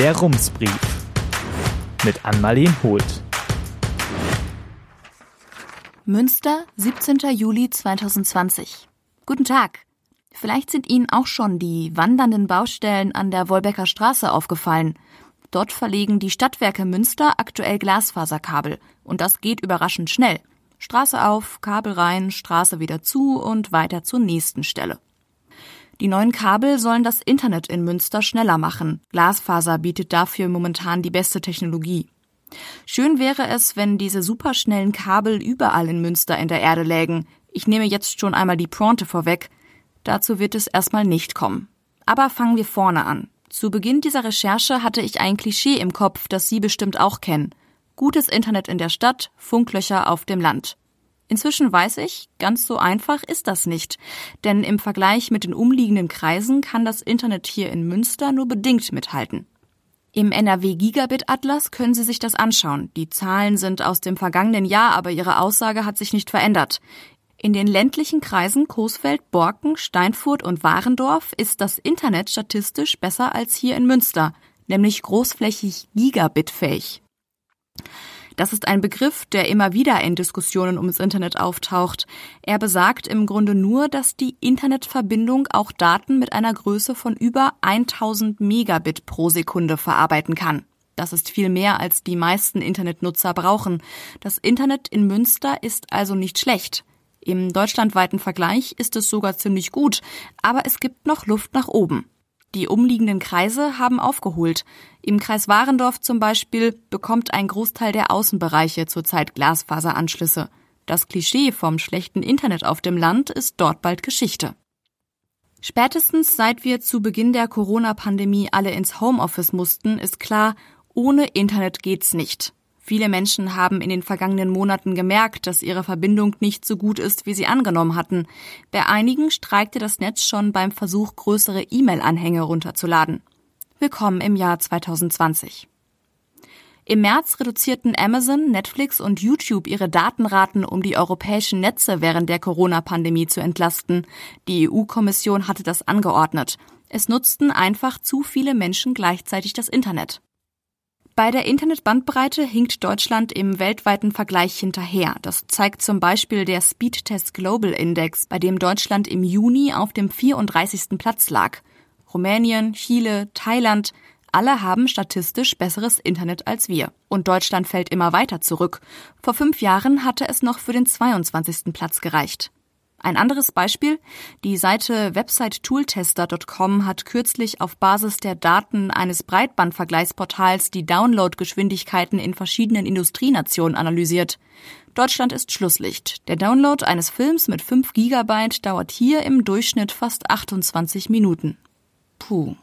Der Rumsbrief mit Ann-Marleen Holt. Münster, 17. Juli 2020. Guten Tag. Vielleicht sind Ihnen auch schon die wandernden Baustellen an der Wolbecker Straße aufgefallen. Dort verlegen die Stadtwerke Münster aktuell Glasfaserkabel. Und das geht überraschend schnell. Straße auf, Kabel rein, Straße wieder zu und weiter zur nächsten Stelle. Die neuen Kabel sollen das Internet in Münster schneller machen. Glasfaser bietet dafür momentan die beste Technologie. Schön wäre es, wenn diese superschnellen Kabel überall in Münster in der Erde lägen. Ich nehme jetzt schon einmal die Pointe vorweg. Dazu wird es erstmal nicht kommen. Aber fangen wir vorne an. Zu Beginn dieser Recherche hatte ich ein Klischee im Kopf, das Sie bestimmt auch kennen. Gutes Internet in der Stadt, Funklöcher auf dem Land. Inzwischen weiß ich, ganz so einfach ist das nicht. Denn im Vergleich mit den umliegenden Kreisen kann das Internet hier in Münster nur bedingt mithalten. Im NRW Gigabit Atlas können Sie sich das anschauen. Die Zahlen sind aus dem vergangenen Jahr, aber Ihre Aussage hat sich nicht verändert. In den ländlichen Kreisen Coesfeld, Borken, Steinfurt und Warendorf ist das Internet statistisch besser als hier in Münster, nämlich großflächig gigabitfähig. Das ist ein Begriff, der immer wieder in Diskussionen ums Internet auftaucht. Er besagt im Grunde nur, dass die Internetverbindung auch Daten mit einer Größe von über 1000 Megabit pro Sekunde verarbeiten kann. Das ist viel mehr, als die meisten Internetnutzer brauchen. Das Internet in Münster ist also nicht schlecht. Im deutschlandweiten Vergleich ist es sogar ziemlich gut, aber es gibt noch Luft nach oben. Die umliegenden Kreise haben aufgeholt. Im Kreis Warendorf zum Beispiel bekommt ein Großteil der Außenbereiche zurzeit Glasfaseranschlüsse. Das Klischee vom schlechten Internet auf dem Land ist dort bald Geschichte. Spätestens seit wir zu Beginn der Corona-Pandemie alle ins Homeoffice mussten, ist klar, ohne Internet geht's nicht. Viele Menschen haben in den vergangenen Monaten gemerkt, dass ihre Verbindung nicht so gut ist, wie sie angenommen hatten. Bei einigen streikte das Netz schon beim Versuch, größere E-Mail-Anhänge runterzuladen. Willkommen im Jahr 2020. Im März reduzierten Amazon, Netflix und YouTube ihre Datenraten, um die europäischen Netze während der Corona-Pandemie zu entlasten. Die EU-Kommission hatte das angeordnet. Es nutzten einfach zu viele Menschen gleichzeitig das Internet. Bei der Internetbandbreite hinkt Deutschland im weltweiten Vergleich hinterher. Das zeigt zum Beispiel der Speedtest Global Index, bei dem Deutschland im Juni auf dem 34. Platz lag. Rumänien, Chile, Thailand, alle haben statistisch besseres Internet als wir. Und Deutschland fällt immer weiter zurück. Vor fünf Jahren hatte es noch für den 22. Platz gereicht. Ein anderes Beispiel. Die Seite websitetooltester.com hat kürzlich auf Basis der Daten eines Breitbandvergleichsportals die Downloadgeschwindigkeiten in verschiedenen Industrienationen analysiert. Deutschland ist Schlusslicht. Der Download eines Films mit 5 Gigabyte dauert hier im Durchschnitt fast 28 Minuten. Puh.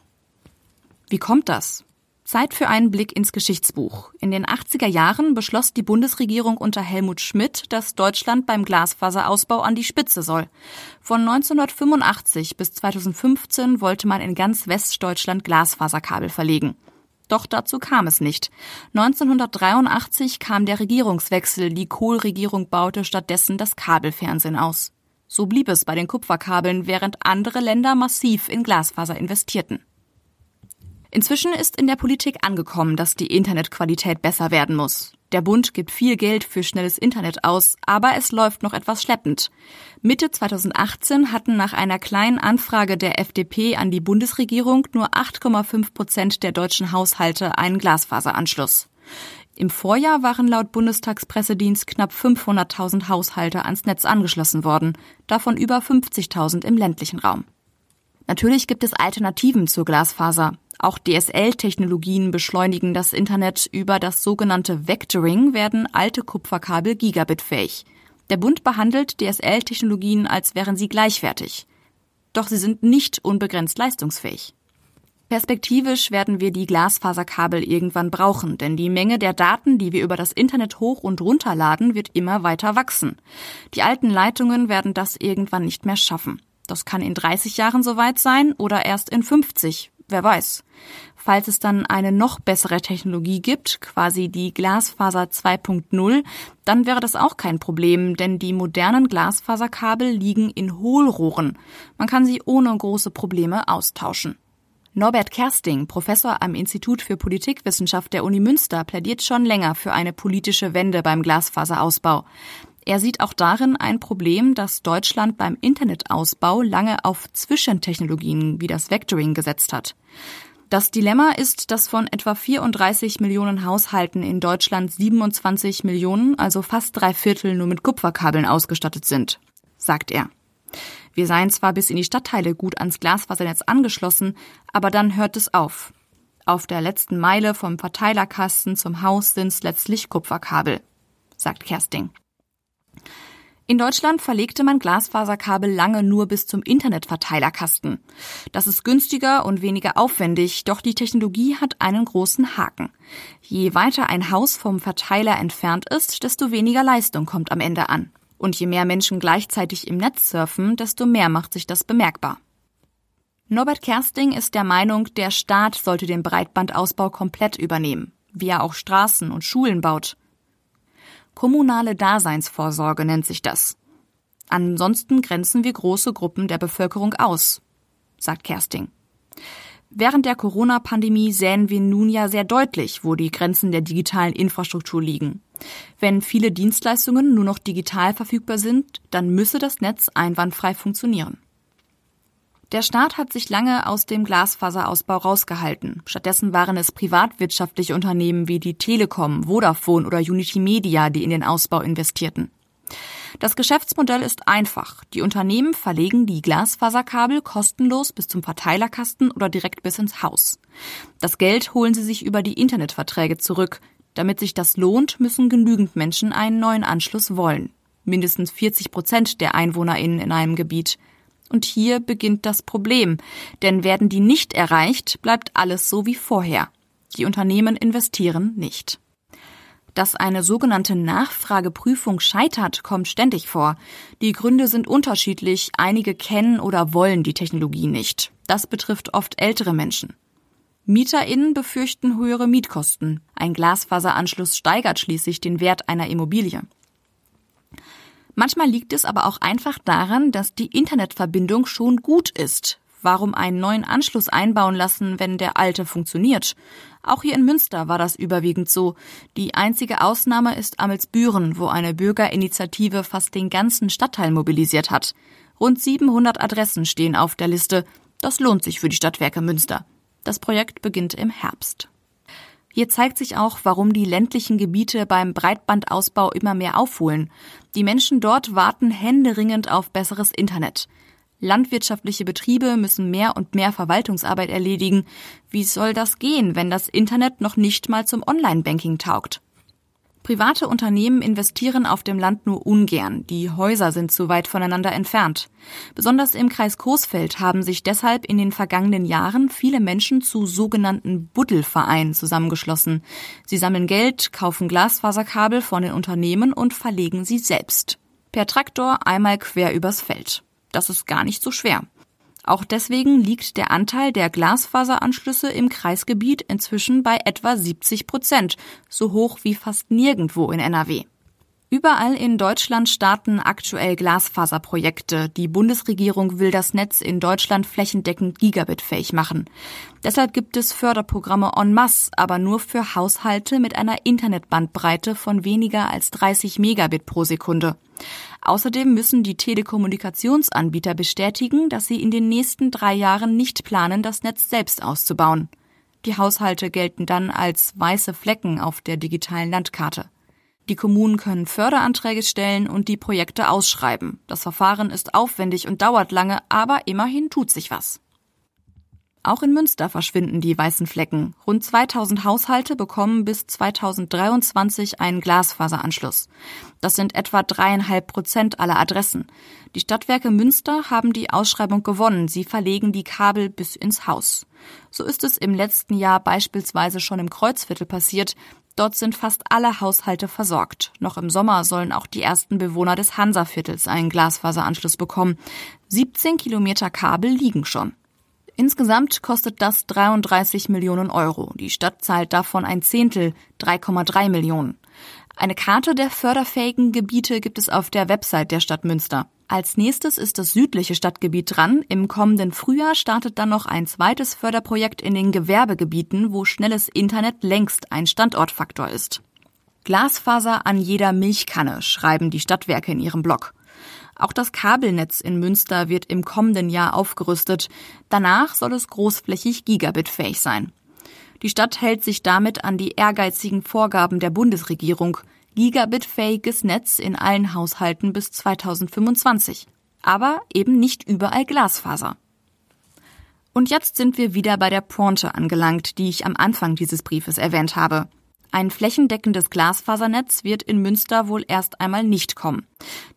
Wie kommt das? Zeit für einen Blick ins Geschichtsbuch. In den 80er Jahren beschloss die Bundesregierung unter Helmut Schmidt, dass Deutschland beim Glasfaserausbau an die Spitze soll. Von 1985 bis 2015 wollte man in ganz Westdeutschland Glasfaserkabel verlegen. Doch dazu kam es nicht. 1983 kam der Regierungswechsel, die Kohl-Regierung baute stattdessen das Kabelfernsehen aus. So blieb es bei den Kupferkabeln, während andere Länder massiv in Glasfaser investierten. Inzwischen ist in der Politik angekommen, dass die Internetqualität besser werden muss. Der Bund gibt viel Geld für schnelles Internet aus, aber es läuft noch etwas schleppend. Mitte 2018 hatten nach einer kleinen Anfrage der FDP an die Bundesregierung nur 8,5 Prozent der deutschen Haushalte einen Glasfaseranschluss. Im Vorjahr waren laut Bundestagspressedienst knapp 500.000 Haushalte ans Netz angeschlossen worden, davon über 50.000 im ländlichen Raum. Natürlich gibt es Alternativen zur Glasfaser. Auch DSL-Technologien beschleunigen das Internet. Über das sogenannte Vectoring werden alte Kupferkabel gigabitfähig. Der Bund behandelt DSL-Technologien, als wären sie gleichwertig. Doch sie sind nicht unbegrenzt leistungsfähig. Perspektivisch werden wir die Glasfaserkabel irgendwann brauchen, denn die Menge der Daten, die wir über das Internet hoch und runterladen, wird immer weiter wachsen. Die alten Leitungen werden das irgendwann nicht mehr schaffen. Das kann in 30 Jahren soweit sein oder erst in 50, wer weiß. Falls es dann eine noch bessere Technologie gibt, quasi die Glasfaser 2.0, dann wäre das auch kein Problem, denn die modernen Glasfaserkabel liegen in Hohlrohren. Man kann sie ohne große Probleme austauschen. Norbert Kersting, Professor am Institut für Politikwissenschaft der Uni Münster, plädiert schon länger für eine politische Wende beim Glasfaserausbau. Er sieht auch darin ein Problem, dass Deutschland beim Internetausbau lange auf Zwischentechnologien wie das Vectoring gesetzt hat. Das Dilemma ist, dass von etwa 34 Millionen Haushalten in Deutschland 27 Millionen, also fast drei Viertel, nur mit Kupferkabeln ausgestattet sind, sagt er. Wir seien zwar bis in die Stadtteile gut ans Glasfasernetz angeschlossen, aber dann hört es auf. Auf der letzten Meile vom Verteilerkasten zum Haus sind's letztlich Kupferkabel, sagt Kersting. In Deutschland verlegte man Glasfaserkabel lange nur bis zum Internetverteilerkasten. Das ist günstiger und weniger aufwendig, doch die Technologie hat einen großen Haken. Je weiter ein Haus vom Verteiler entfernt ist, desto weniger Leistung kommt am Ende an. Und je mehr Menschen gleichzeitig im Netz surfen, desto mehr macht sich das bemerkbar. Norbert Kersting ist der Meinung, der Staat sollte den Breitbandausbau komplett übernehmen, wie er auch Straßen und Schulen baut. Kommunale Daseinsvorsorge nennt sich das. Ansonsten grenzen wir große Gruppen der Bevölkerung aus, sagt Kersting. Während der Corona-Pandemie sähen wir nun ja sehr deutlich, wo die Grenzen der digitalen Infrastruktur liegen. Wenn viele Dienstleistungen nur noch digital verfügbar sind, dann müsse das Netz einwandfrei funktionieren. Der Staat hat sich lange aus dem Glasfaserausbau rausgehalten. Stattdessen waren es privatwirtschaftliche Unternehmen wie die Telekom, Vodafone oder Unity Media, die in den Ausbau investierten. Das Geschäftsmodell ist einfach. Die Unternehmen verlegen die Glasfaserkabel kostenlos bis zum Verteilerkasten oder direkt bis ins Haus. Das Geld holen sie sich über die Internetverträge zurück. Damit sich das lohnt, müssen genügend Menschen einen neuen Anschluss wollen. Mindestens 40 Prozent der EinwohnerInnen in einem Gebiet. Und hier beginnt das Problem. Denn werden die nicht erreicht, bleibt alles so wie vorher. Die Unternehmen investieren nicht. Dass eine sogenannte Nachfrageprüfung scheitert, kommt ständig vor. Die Gründe sind unterschiedlich, einige kennen oder wollen die Technologie nicht. Das betrifft oft ältere Menschen. MieterInnen befürchten höhere Mietkosten. Ein Glasfaseranschluss steigert schließlich den Wert einer Immobilie. Manchmal liegt es aber auch einfach daran, dass die Internetverbindung schon gut ist. Warum einen neuen Anschluss einbauen lassen, wenn der alte funktioniert? Auch hier in Münster war das überwiegend so. Die einzige Ausnahme ist Amelsbüren, wo eine Bürgerinitiative fast den ganzen Stadtteil mobilisiert hat. Rund 700 Adressen stehen auf der Liste. Das lohnt sich für die Stadtwerke Münster. Das Projekt beginnt im Herbst. Hier zeigt sich auch, warum die ländlichen Gebiete beim Breitbandausbau immer mehr aufholen. Die Menschen dort warten händeringend auf besseres Internet. Landwirtschaftliche Betriebe müssen mehr und mehr Verwaltungsarbeit erledigen. Wie soll das gehen, wenn das Internet noch nicht mal zum Online-Banking taugt? Private Unternehmen investieren auf dem Land nur ungern. Die Häuser sind zu weit voneinander entfernt. Besonders im Kreis Coesfeld haben sich deshalb in den vergangenen Jahren viele Menschen zu sogenannten Buddelvereinen zusammengeschlossen. Sie sammeln Geld, kaufen Glasfaserkabel von den Unternehmen und verlegen sie selbst. Per Traktor einmal quer übers Feld. Das ist gar nicht so schwer. Auch deswegen liegt der Anteil der Glasfaseranschlüsse im Kreisgebiet inzwischen bei etwa 70 Prozent, so hoch wie fast nirgendwo in NRW. Überall in Deutschland starten aktuell Glasfaserprojekte. Die Bundesregierung will das Netz in Deutschland flächendeckend gigabitfähig machen. Deshalb gibt es Förderprogramme en masse, aber nur für Haushalte mit einer Internetbandbreite von weniger als 30 Megabit pro Sekunde. Außerdem müssen die Telekommunikationsanbieter bestätigen, dass sie in den nächsten drei Jahren nicht planen, das Netz selbst auszubauen. Die Haushalte gelten dann als weiße Flecken auf der digitalen Landkarte. Die Kommunen können Förderanträge stellen und die Projekte ausschreiben. Das Verfahren ist aufwendig und dauert lange, aber immerhin tut sich was. Auch in Münster verschwinden die weißen Flecken. Rund 2000 Haushalte bekommen bis 2023 einen Glasfaseranschluss. Das sind etwa dreieinhalb Prozent aller Adressen. Die Stadtwerke Münster haben die Ausschreibung gewonnen. Sie verlegen die Kabel bis ins Haus. So ist es im letzten Jahr beispielsweise schon im Kreuzviertel passiert. Dort sind fast alle Haushalte versorgt. Noch im Sommer sollen auch die ersten Bewohner des Hansaviertels einen Glasfaseranschluss bekommen. 17 Kilometer Kabel liegen schon. Insgesamt kostet das 33 Millionen Euro. Die Stadt zahlt davon ein Zehntel, 3,3 Millionen. Eine Karte der förderfähigen Gebiete gibt es auf der Website der Stadt Münster. Als nächstes ist das südliche Stadtgebiet dran. Im kommenden Frühjahr startet dann noch ein zweites Förderprojekt in den Gewerbegebieten, wo schnelles Internet längst ein Standortfaktor ist. Glasfaser an jeder Milchkanne, schreiben die Stadtwerke in ihrem Blog. Auch das Kabelnetz in Münster wird im kommenden Jahr aufgerüstet. Danach soll es großflächig gigabitfähig sein. Die Stadt hält sich damit an die ehrgeizigen Vorgaben der Bundesregierung gigabitfähiges Netz in allen Haushalten bis 2025. Aber eben nicht überall Glasfaser. Und jetzt sind wir wieder bei der Pointe angelangt, die ich am Anfang dieses Briefes erwähnt habe. Ein flächendeckendes Glasfasernetz wird in Münster wohl erst einmal nicht kommen.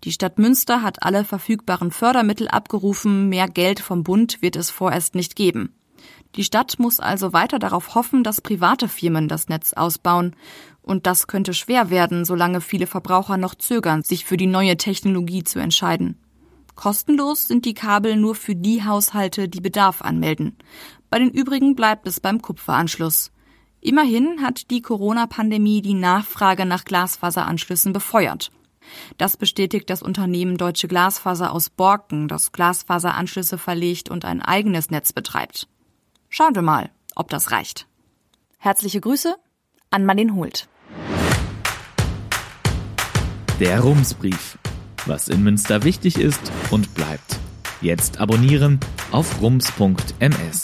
Die Stadt Münster hat alle verfügbaren Fördermittel abgerufen, mehr Geld vom Bund wird es vorerst nicht geben. Die Stadt muss also weiter darauf hoffen, dass private Firmen das Netz ausbauen. Und das könnte schwer werden, solange viele Verbraucher noch zögern, sich für die neue Technologie zu entscheiden. Kostenlos sind die Kabel nur für die Haushalte, die Bedarf anmelden. Bei den übrigen bleibt es beim Kupferanschluss. Immerhin hat die Corona-Pandemie die Nachfrage nach Glasfaseranschlüssen befeuert. Das bestätigt das Unternehmen Deutsche Glasfaser aus Borken, das Glasfaseranschlüsse verlegt und ein eigenes Netz betreibt. Schauen wir mal, ob das reicht. Herzliche Grüße an Marlene Hult. Der Rumsbrief. Was in Münster wichtig ist und bleibt. Jetzt abonnieren auf rums.ms.